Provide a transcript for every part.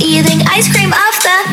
Eating ice cream off the,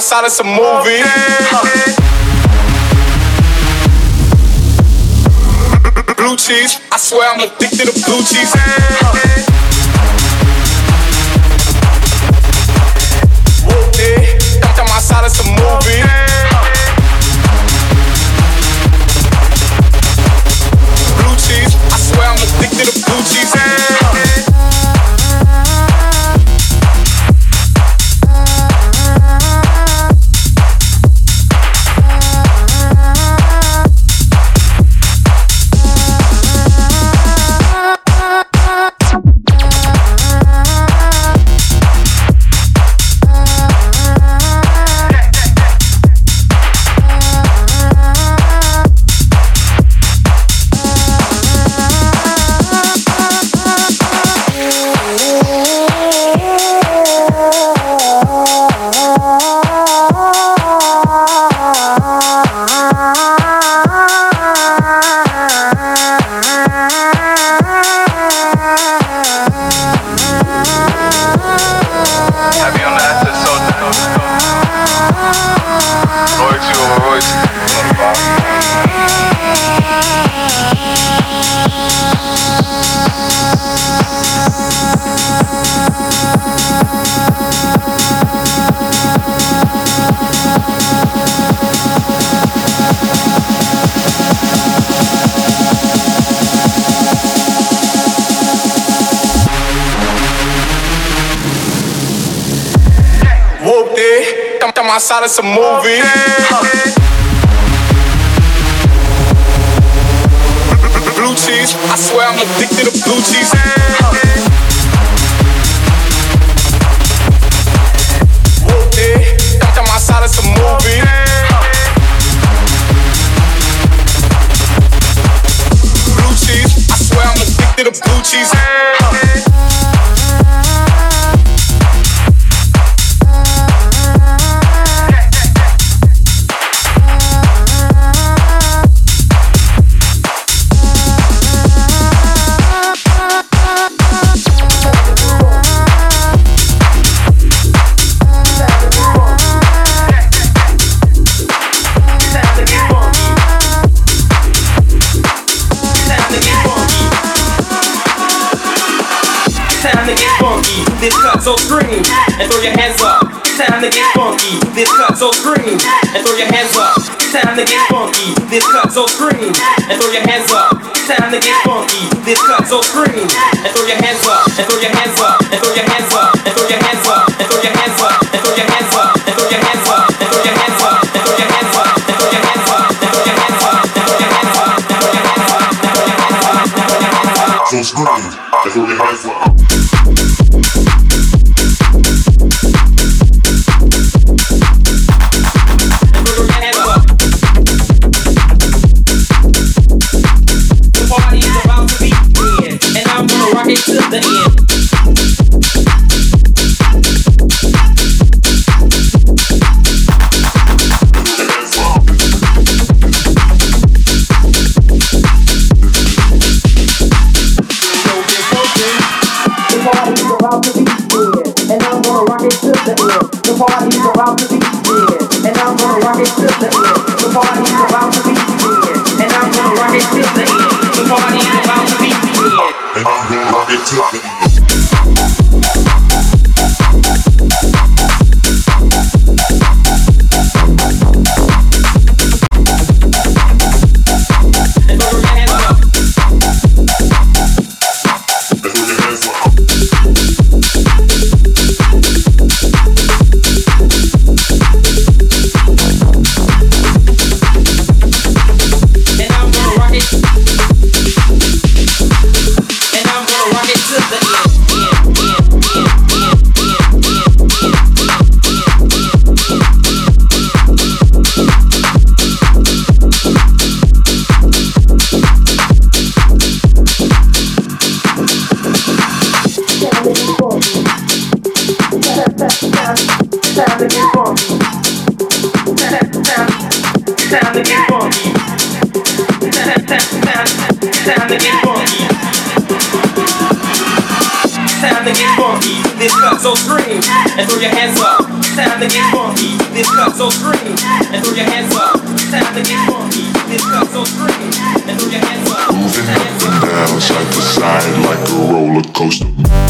outside of some movie. Blue cheese. I swear I'm addicted to blue cheese. Whooped it. I'm, outside of some movie. Blue cheese. I swear I'm addicted to blue cheese. outside of some movies. Blue cheese, I swear I'm addicted to blue cheese. to get funky. This cut so scream and throw your hands up. Time to get funky. This cut so scream and throw your hands up and throw your hands up. time to get funky. This cut so scream and throw your hands up. Time to get funky. This cut so scream and throw your hands up. Time to get funky. This cut so scream and throw your hands up. Moving up and down, side to side like a roller coaster.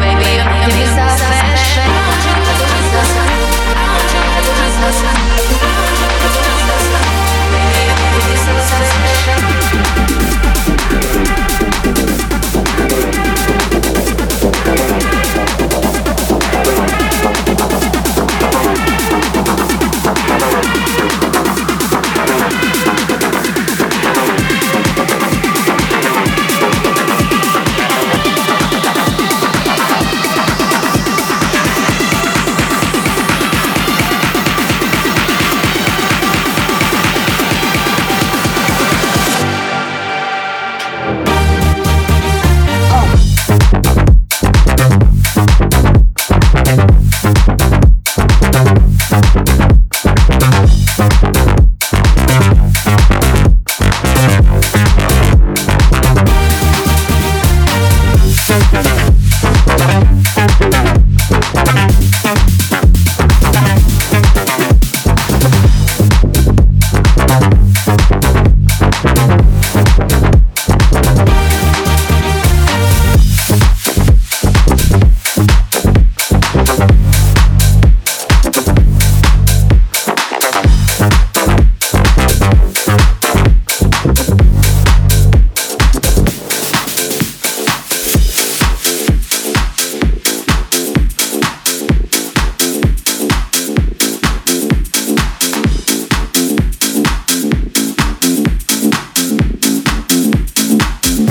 Baby, you're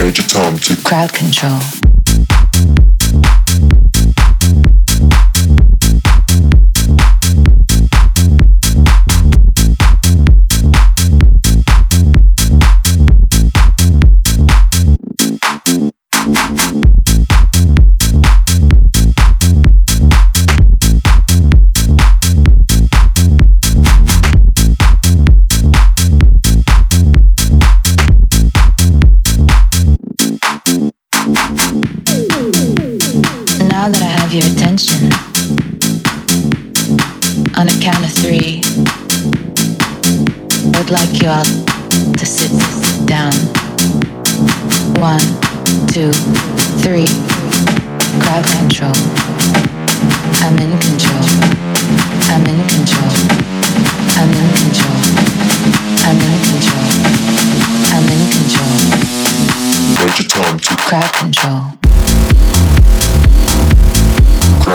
major tom to crowd control. have your attention. On a count of three, I would like you all to sit down. One, two, three. Crowd control. I'm in control. I'm in control. I'm in control. I'm in control. I'm in control. Crowd control.